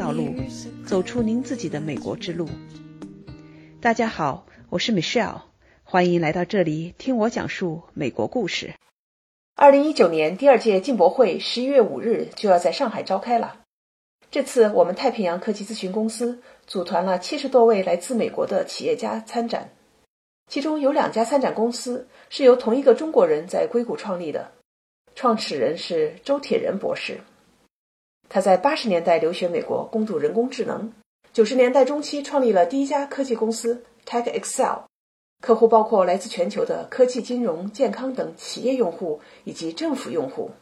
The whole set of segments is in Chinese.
道路，走出您自己的美国之路。大家好，我是 Michelle，欢迎来到这里听我讲述美国故事。二零一九年第二届进博会十一月五日就要在上海召开了。这次我们太平洋科技咨询公司组团了七十多位来自美国的企业家参展，其中有两家参展公司是由同一个中国人在硅谷创立的，创始人是周铁人博士。他在八十年代留学美国，攻读人工智能，九十年代中期创立了第一家科技公司 TechExcel，客户包括来自全球的科技、金融、健康等企业用户以及政府用户。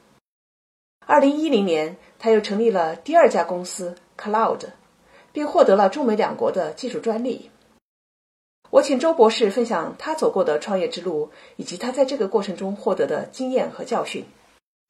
二零一零年，他又成立了第二家公司 Cloud，并获得了中美两国的技术专利。我请周博士分享他走过的创业之路，以及他在这个过程中获得的经验和教训。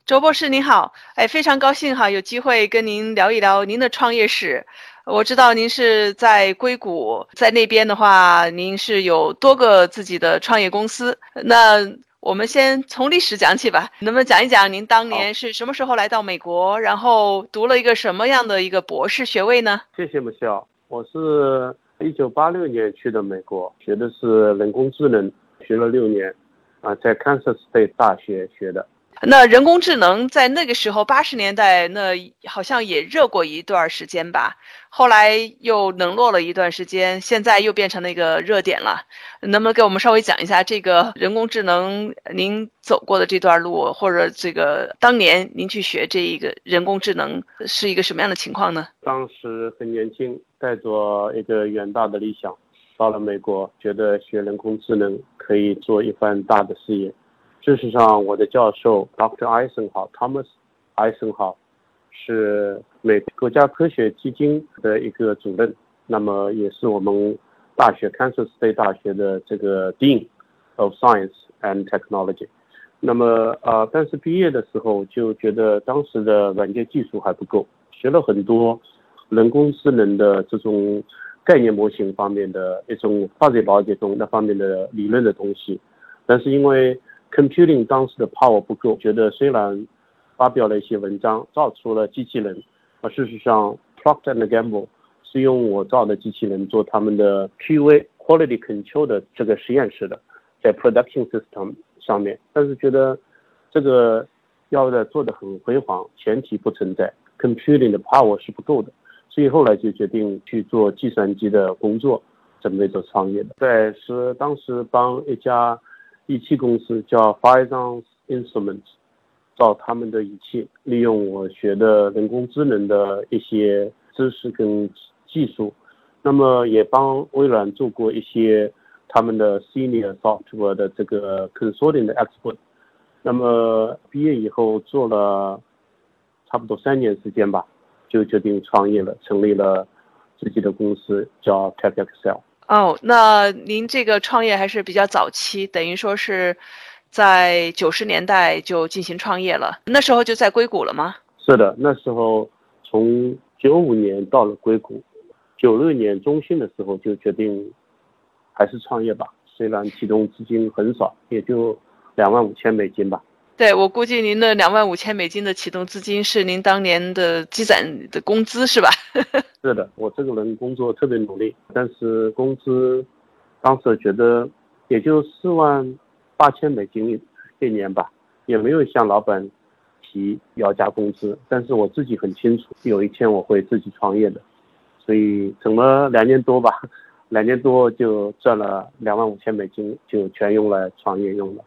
周博士您好，哎，非常高兴哈，有机会跟您聊一聊您的创业史。我知道您是在硅谷，在那边的话，您是有多个自己的创业公司。那我们先从历史讲起吧，能不能讲一讲您当年是什么时候来到美国，然后读了一个什么样的一个博士学位呢？谢谢母校，我是一九八六年去的美国，学的是人工智能，学了六年，啊，在 Kansas State 大学学的。那人工智能在那个时候八十年代，那好像也热过一段时间吧，后来又冷落了一段时间，现在又变成了一个热点了。能不能给我们稍微讲一下这个人工智能您走过的这段路，或者这个当年您去学这一个人工智能是一个什么样的情况呢？当时很年轻，带着一个远大的理想，到了美国，觉得学人工智能可以做一番大的事业。事实上，我的教授 Dr. Eisenhower Thomas Eisenhower 是美国家科学基金的一个主任，那么也是我们大学 Kansas State 大学的这个 Dean of Science and Technology。那么呃，但是毕业的时候就觉得当时的软件技术还不够，学了很多人工智能的这种概念模型方面的一种发展了解中那方面的理论的东西，但是因为 Computing 当时的 power 不够，觉得虽然发表了一些文章，造出了机器人，而事实上 Procter and Gamble 是用我造的机器人做他们的 QA quality control 的这个实验室的，在 production system 上面，但是觉得这个要的做的很辉煌，前提不存在 computing 的 power 是不够的，所以后来就决定去做计算机的工作，准备做创业的，在是当时帮一家。仪器公司叫 f i z o n Instruments，造他们的仪器，利用我学的人工智能的一些知识跟技术，那么也帮微软做过一些他们的 Senior Software 的这个 Consulting 的 Expert。那么毕业以后做了差不多三年时间吧，就决定创业了，成立了自己的公司叫 TechExcel。哦，那您这个创业还是比较早期，等于说是在九十年代就进行创业了。那时候就在硅谷了吗？是的，那时候从九五年到了硅谷，九六年中旬的时候就决定还是创业吧。虽然启动资金很少，也就两万五千美金吧。对，我估计您的两万五千美金的启动资金是您当年的积攒的工资，是吧？是的，我这个人工作特别努力，但是工资当时觉得也就四万八千美金一年吧，也没有向老板提要加工资。但是我自己很清楚，有一天我会自己创业的，所以整了两年多吧，两年多就赚了两万五千美金，就全用来创业用了。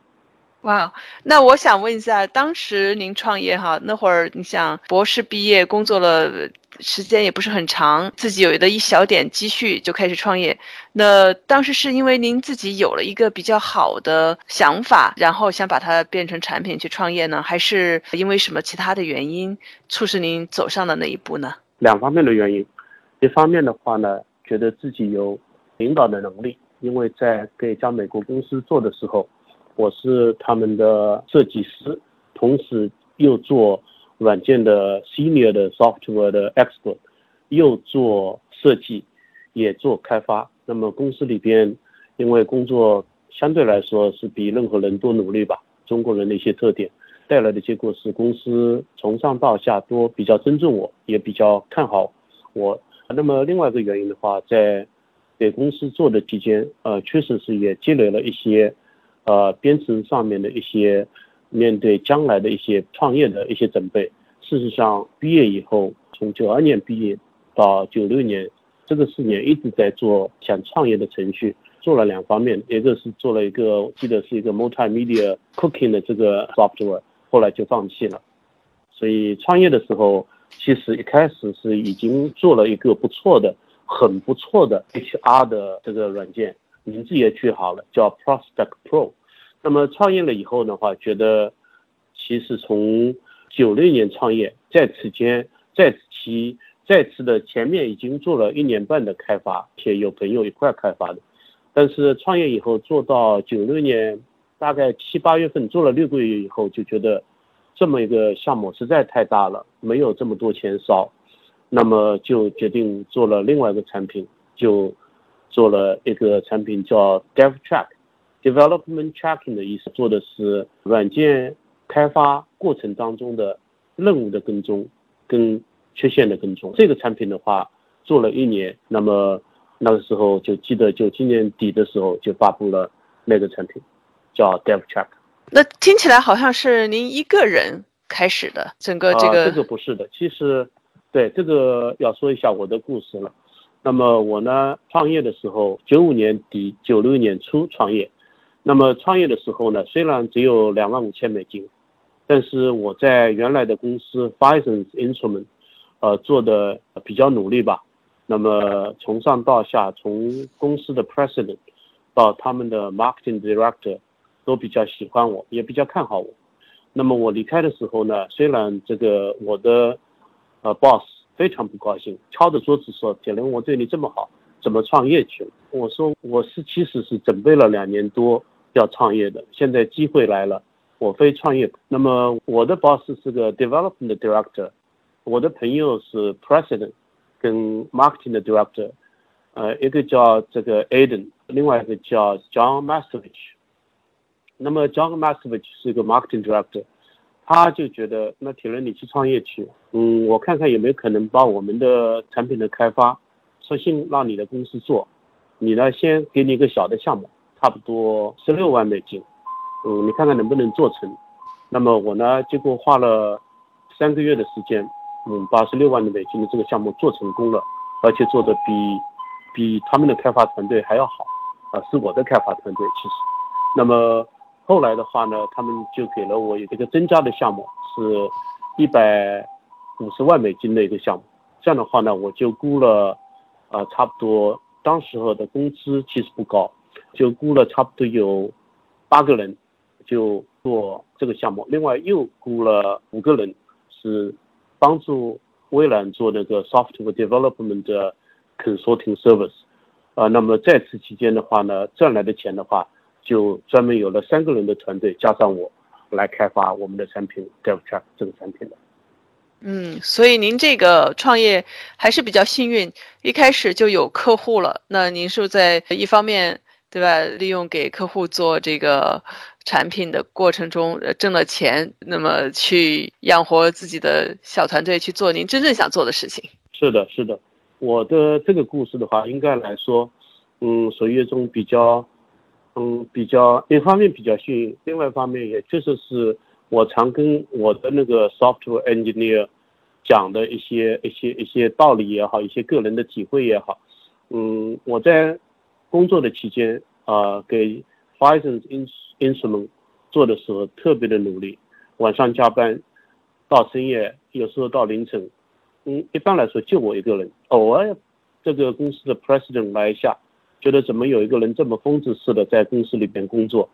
哇，那我想问一下，当时您创业哈，那会儿你想博士毕业，工作了时间也不是很长，自己有的一小点积蓄就开始创业。那当时是因为您自己有了一个比较好的想法，然后想把它变成产品去创业呢，还是因为什么其他的原因促使您走上了那一步呢？两方面的原因，一方面的话呢，觉得自己有领导的能力，因为在给一家美国公司做的时候。我是他们的设计师，同时又做软件的 senior 的 software 的 expert，又做设计，也做开发。那么公司里边，因为工作相对来说是比任何人都努力吧，中国人的一些特点带来的结果是，公司从上到下都比较尊重我，也比较看好我。那么另外一个原因的话，在给公司做的期间，呃，确实是也积累了一些，呃，编程上面的一些面对将来的一些创业的一些准备。事实上，毕业以后，从九二年毕业到九六年，这个四年一直在做想创业的程序，做了两方面，一个是做了一个，我记得是一个 multimedia cooking 的这个 software，后来就放弃了。所以创业的时候。其实一开始是已经做了一个不错的、很不错的 HR 的这个软件，名字也取好了，叫 Prospect Pro。那么创业了以后的话，觉得其实从九六年创业，在此间在此期在此的前面已经做了一年半的开发，且有朋友一块开发的。但是创业以后做到九六年大概七八月份做了六个月以后，就觉得。这么一个项目实在太大了，没有这么多钱烧，那么就决定做了另外一个产品，就做了一个产品叫 Dev Track，Development Tracking 的意思，做的是软件开发过程当中的任务的跟踪跟缺陷的跟踪。这个产品的话做了一年，那么那个时候就记得就今年底的时候就发布了那个产品，叫 Dev Track。那听起来好像是您一个人开始的整个这个。这个不是的，其实，对这个要说一下我的故事了。那么我呢，创业的时候，九五年底、九六年初创业。那么创业的时候呢，虽然只有两万五千美金，但是我在原来的公司 Fisons Instrument，呃，做的比较努力吧。那么从上到下，从公司的 President 到他们的 Marketing Director。都比较喜欢我，也比较看好我。那么我离开的时候呢，虽然这个我的呃 boss 非常不高兴，敲着桌子说：“铁林，我对你这么好，怎么创业去了？”我说：“我是其实是准备了两年多要创业的，现在机会来了，我非创业。”那么我的 boss 是个 development director，我的朋友是 president 跟 marketing 的 director，呃，一个叫这个 Aden，另外一个叫 John Masovich。那么 John Masovich 是一个 marketing director，他就觉得那铁人你去创业去，嗯，我看看有没有可能把我们的产品的开发，索性让你的公司做，你呢先给你一个小的项目，差不多十六万美金，嗯，你看看能不能做成。那么我呢，结果花了三个月的时间，嗯，把十六万的美金的这个项目做成功了，而且做的比比他们的开发团队还要好，啊，是我的开发团队其实，那么。后来的话呢，他们就给了我一个增加的项目，是一百五十万美金的一个项目。这样的话呢，我就雇了，呃，差不多当时候的工资其实不高，就雇了差不多有八个人，就做这个项目。另外又雇了五个人，是帮助微软做那个 software development 的 consulting service。啊，那么在此期间的话呢，赚来的钱的话。就专门有了三个人的团队，加上我，来开发我们的产品 DevTrack 这个产品的。嗯，所以您这个创业还是比较幸运，一开始就有客户了。那您是在一方面，对吧？利用给客户做这个产品的过程中挣了钱，那么去养活自己的小团队，去做您真正想做的事情。是的，是的。我的这个故事的话，应该来说，嗯，属于一种比较。嗯，比较一方面比较幸运，另外一方面也确实是我常跟我的那个 software engineer 讲的一些一些一些道理也好，一些个人的体会也好。嗯，我在工作的期间啊，给 f i s o n in instrument 做的时候特别的努力，晚上加班到深夜，有时候到凌晨。嗯，一般来说就我一个人，偶尔这个公司的 president 来一下。觉得怎么有一个人这么疯子似的在公司里边工作，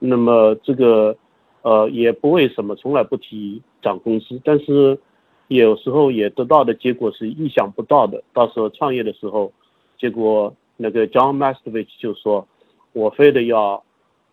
那么这个呃也不为什么，从来不提涨工资，但是有时候也得到的结果是意想不到的。到时候创业的时候，结果那个 John Mastovich 就说，我非得要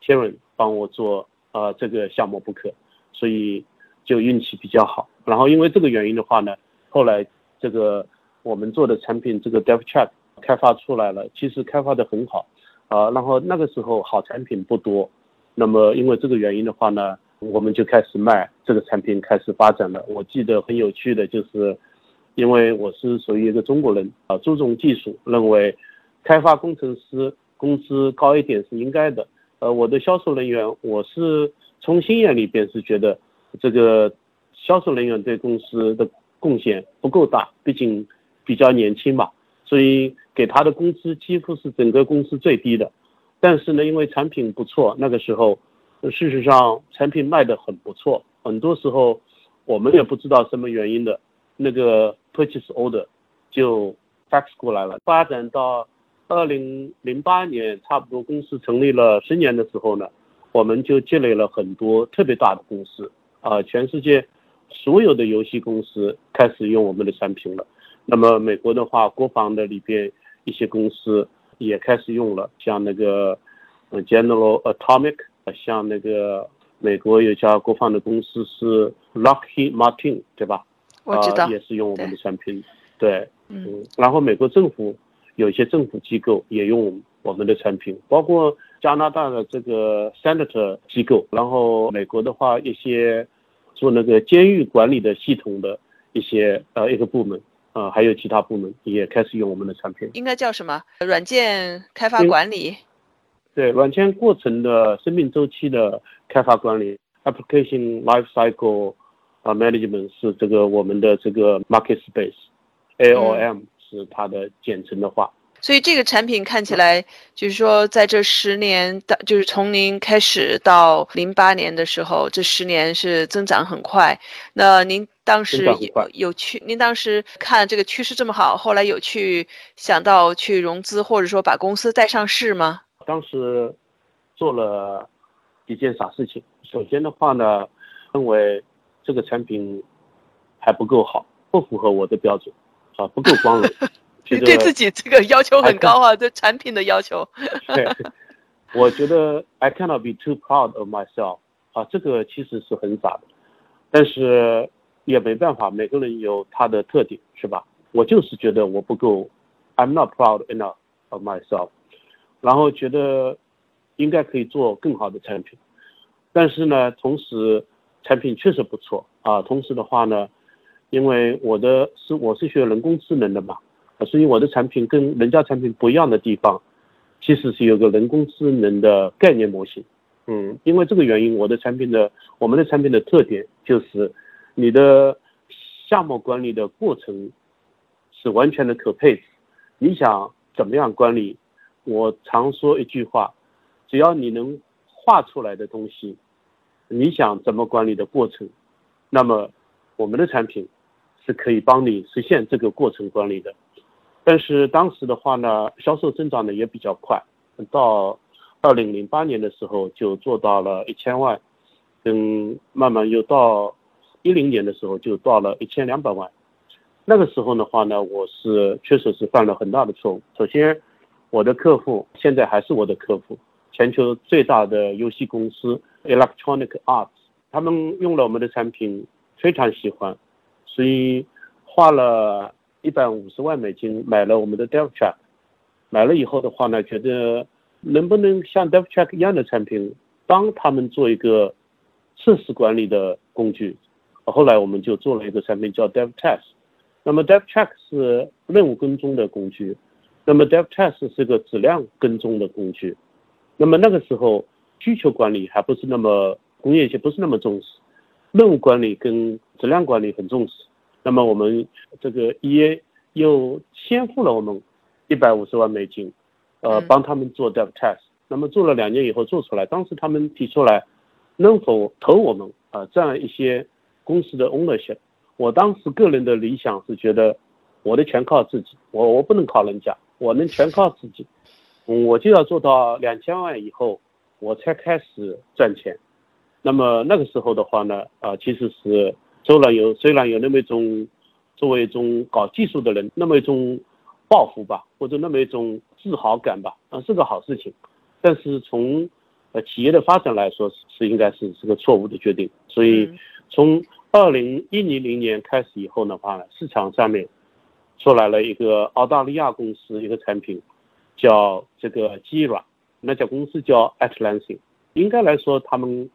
Karen 帮我做呃这个项目不可，所以就运气比较好。然后因为这个原因的话呢，后来这个我们做的产品这个 DevChat。开发出来了，其实开发的很好，啊，然后那个时候好产品不多，那么因为这个原因的话呢，我们就开始卖这个产品，开始发展了。我记得很有趣的就是，因为我是属于一个中国人啊，注重技术，认为开发工程师工资高一点是应该的。呃，我的销售人员，我是从心眼里边是觉得这个销售人员对公司的贡献不够大，毕竟比较年轻嘛，所以给他的工资几乎是整个公司最低的。但是呢，因为产品不错，那个时候事实上产品卖得很不错，很多时候我们也不知道什么原因的。那个 purchase order 就 fax 过来了。发展到二零零八年，差不多公司成立了十年的时候呢，我们就积累了很多特别大的公司啊，全世界所有的游戏公司开始用我们的产品了。那么美国的话，国防的里边一些公司也开始用了，像那个 General Atomic，像那个美国有家国防的公司是 Lockheed Martin，对吧？我知道，也是用我们的产品，对，嗯，然后美国政府有一些政府机构也用我们的产品，包括加拿大的这个 Senator 机构，然后美国的话一些做那个监狱管理的系统的一些呃一个部门，呃，还有其他部门也开始用我们的产品，应该叫什么？软件开发管理？对，软件过程的生命周期的开发管理，Application Life Cycle。啊，management 是这个我们的这个 market space，AOM 是它的简称的话。所以这个产品看起来就是说，在这十年的，就是从您开始到零八年的时候，这十年是增长很快。那您当时有有去，您当时看这个趋势这么好，后来有去想到去融资，或者说把公司带上市吗？当时做了一件傻事情？首先的话呢，认为。这个产品还不够好，不符合我的标准，啊，不够光荣。你对自己这个要求很高啊，对产品的要求。对，我觉得 I cannot be too proud of myself。啊，这个其实是很傻的，但是也没办法，每个人有他的特点，是吧？我就是觉得我不够，I'm not proud enough of myself。然后觉得应该可以做更好的产品，但是呢，同时。产品确实不错啊，同时的话呢，因为我的是我是学人工智能的嘛，所以我的产品跟人家产品不一样的地方，其实是有个人工智能的概念模型。嗯，因为这个原因，我的产品的我们的产品的特点就是你的项目管理的过程是完全的可配置。你想怎么样管理？我常说一句话，只要你能画出来的东西。你想怎么管理的过程，那么我们的产品是可以帮你实现这个过程管理的。但是当时的话呢，销售增长的也比较快，到二零零八年的时候就做到了一千万，跟慢慢又到一零年的时候就到了一千两百万。那个时候的话呢，我是确实是犯了很大的错误。首先，我的客户现在还是我的客户，全球最大的游戏公司。Electronic Arts，他们用了我们的产品，非常喜欢，所以花了一百五十万美金买了我们的 DevTrack。买了以后的话呢，觉得能不能像 DevTrack 一样的产品，帮他们做一个测试管理的工具。后来我们就做了一个产品叫 DevTest。那么 DevTrack 是任务跟踪的工具，那么 DevTest 是个质量跟踪的工具。那么那个时候。需求管理还不是那么工业界不是那么重视，任务管理跟质量管理很重视。那么我们这个 EA 又先付了我们一百五十万美金，呃，帮他们做 dev test。那么做了两年以后做出来，当时他们提出来能否投我们啊这样一些公司的 ownership。我当时个人的理想是觉得我的全靠自己，我我不能靠人家，我能全靠自己，我就要做到两千万以后。我才开始赚钱，那么那个时候的话呢，啊，其实是虽然有虽然有那么一种作为一种搞技术的人那么一种抱负吧，或者那么一种自豪感吧，啊，是个好事情，但是从呃企业的发展来说，是应该是是个错误的决定。所以从二零一零零年开始以后的话呢，市场上面出来了一个澳大利亚公司一个产品，叫这个基软。那家公司叫 Atlassian，应该来说，他们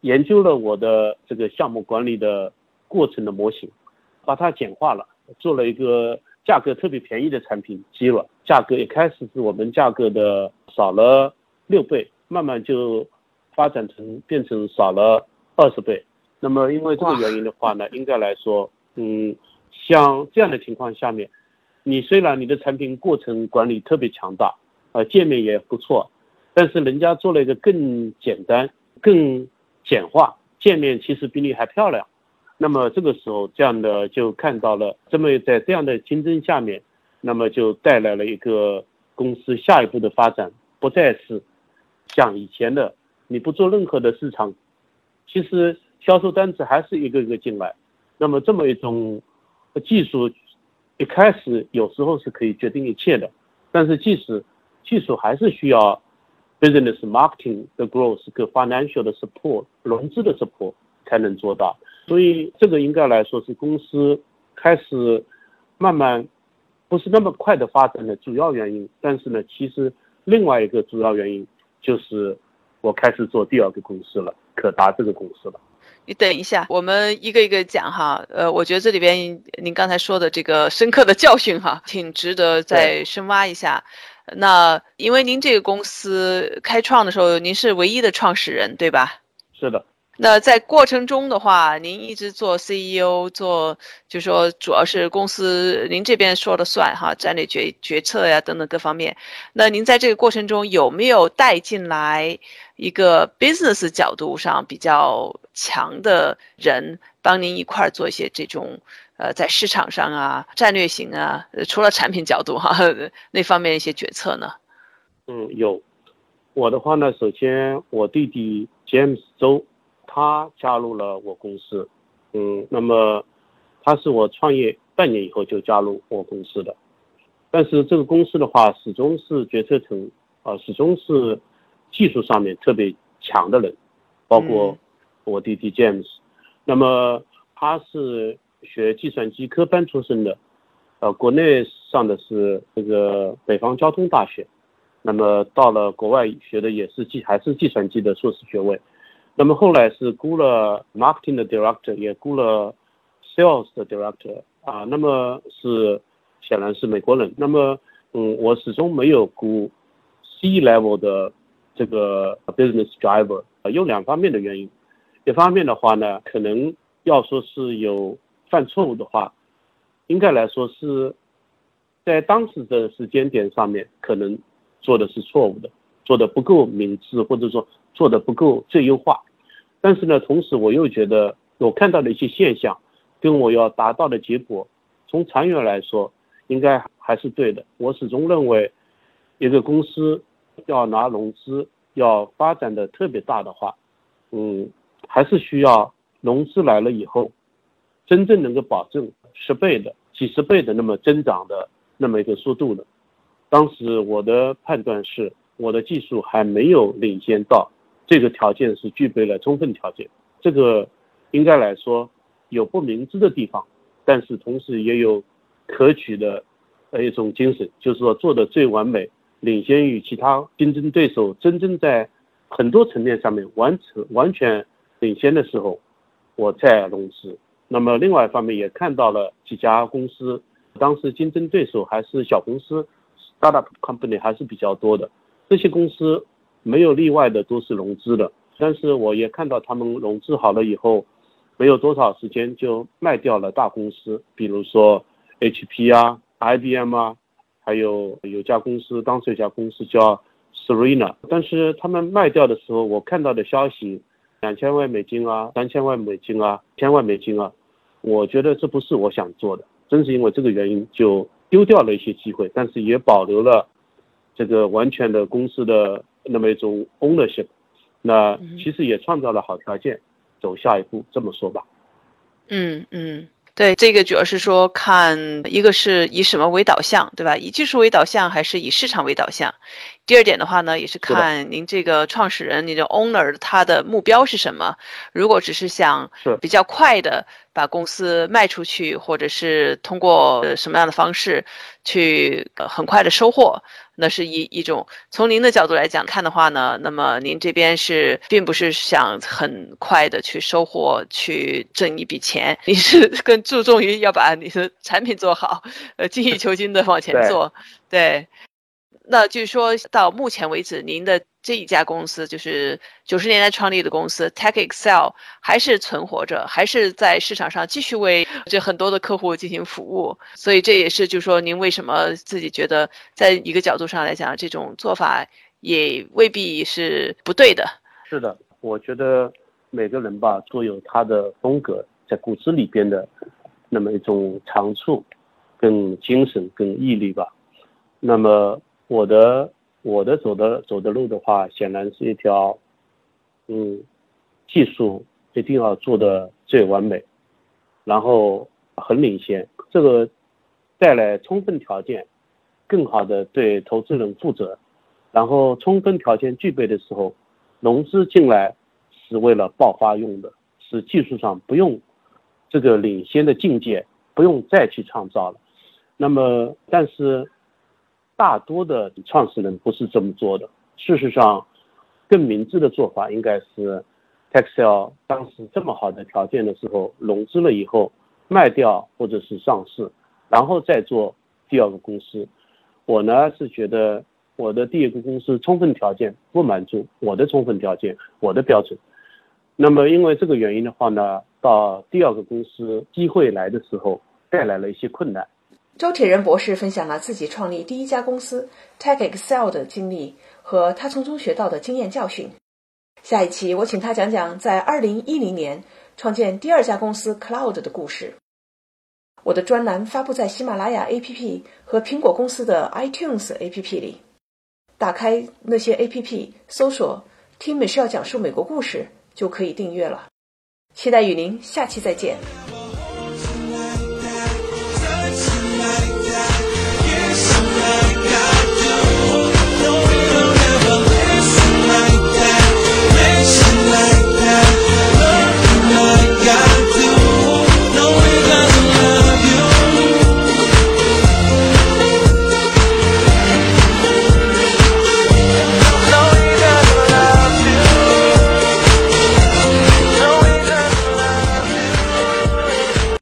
研究了我的这个项目管理的过程的模型，把它简化了，做了一个价格特别便宜的产品，基软。价格一开始是我们价格的少了六倍，慢慢就发展成变成少了二十倍。那么因为这个原因的话呢，应该来说，嗯，像这样的情况下面，你虽然你的产品过程管理特别强大，呃，界面也不错，但是人家做了一个更简单、更简化界面，其实比你还漂亮。那么这个时候，这样的就看到了，这么在这样的竞争下面，那么就带来了一个公司下一步的发展，不再是像以前的，你不做任何的市场，其实销售单子还是一个一个进来。那么这么一种技术，一开始有时候是可以决定一切的，但是即使技术还是需要 business marketing 的 growth 跟 financial 的 support 融资的 support 才能做到。所以这个应该来说是公司开始慢慢不是那么快的发展的主要原因。但是呢，其实另外一个主要原因就是我开始做第二个公司了，可达这个公司了。你等一下，我们一个一个讲哈。呃，我觉得这里边您刚才说的这个深刻的教训哈，挺值得再深挖一下。那因为您这个公司开创的时候，您是唯一的创始人，对吧？是的。那在过程中的话，您一直做 CEO，做就是说主要是公司您这边说了算哈，战略决决策呀等等各方面。那您在这个过程中有没有带进来一个 business 角度上比较强的人，帮您一块儿做一些这种呃在市场上啊战略型啊，除了产品角度哈 那方面一些决策呢？嗯，有。我的话呢，首先我弟弟 James 周。他加入了我公司，嗯，那么他是我创业半年以后就加入我公司的，但是这个公司的话，始终是决策层啊，始终是技术上面特别强的人，包括我弟弟 James，那么他是学计算机科班出身的，呃，国内上的是这个北方交通大学，那么到了国外学的也是计还是计算机的硕士学位。那么后来是雇了 marketing 的 director，也雇了 sales 的 director 啊，那么是显然是美国人。那么嗯，我始终没有雇 C level 的这个 business driver，有两方面的原因。一方面的话呢，可能要说是有犯错误的话，应该来说是在当时的时间点上面可能做的是错误的，做的不够明智，或者说做的不够最优化。但是呢，同时我又觉得我看到的一些现象，跟我要达到的结果，从长远来说，应该还是对的。我始终认为，一个公司要拿融资，要发展的特别大的话，嗯，还是需要融资来了以后，真正能够保证十倍的、几十倍的那么增长的那么一个速度的。当时我的判断是，我的技术还没有领先到。这个条件是具备了充分条件，这个应该来说有不明智的地方，但是同时也有可取的呃一种精神，就是说做的最完美，领先于其他竞争对手，真正在很多层面上面完成完全领先的时候，我再融资。那么另外一方面也看到了几家公司，当时竞争对手还是小公司，startup company 还是比较多的，这些公司。没有例外的都是融资的，但是我也看到他们融资好了以后，没有多少时间就卖掉了大公司，比如说 HP 啊、IBM 啊，还有有家公司，当时有家公司叫 Serena，但是他们卖掉的时候，我看到的消息，两千万美金啊、三千万美金啊、千万美金啊，我觉得这不是我想做的，正是因为这个原因就丢掉了一些机会，但是也保留了这个完全的公司的。那么一种 ownership，那其实也创造了好条件，走下一步，这么说吧。嗯嗯，对，这个主要是说看一个是以什么为导向，对吧？以技术为导向还是以市场为导向？第二点的话呢，也是看您这个创始人，你的 owner 他的目标是什么。如果只是想比较快的把公司卖出去，或者是通过什么样的方式去很快的收获，那是一一种。从您的角度来讲看的话呢，那么您这边是并不是想很快的去收获，去挣一笔钱，你是更注重于要把你的产品做好，呃，精益求精的往前做，对。那就是说到目前为止，您的这一家公司就是九十年代创立的公司 Tech Excel 还是存活着，还是在市场上继续为这很多的客户进行服务。所以这也是就是说，您为什么自己觉得在一个角度上来讲，这种做法也未必是不对的。是的，我觉得每个人吧都有他的风格，在骨子里边的那么一种长处、跟精神、跟毅力吧。那么。我的我的走的走的路的话，显然是一条，嗯，技术一定要做的最完美，然后很领先，这个带来充分条件，更好的对投资人负责，然后充分条件具备的时候，融资进来是为了爆发用的，是技术上不用这个领先的境界，不用再去创造了，那么但是。大多的创始人不是这么做的。事实上，更明智的做法应该是，Texel 当时这么好的条件的时候，融资了以后卖掉或者是上市，然后再做第二个公司。我呢是觉得我的第一个公司充分条件不满足我的充分条件，我的标准。那么因为这个原因的话呢，到第二个公司机会来的时候，带来了一些困难。周铁人博士分享了自己创立第一家公司 Tech Excel 的经历和他从中学到的经验教训。下一期我请他讲讲在2010年创建第二家公司 Cloud 的故事。我的专栏发布在喜马拉雅 APP 和苹果公司的 iTunes APP 里。打开那些 APP，搜索“听美 e 讲述美国故事”就可以订阅了。期待与您下期再见。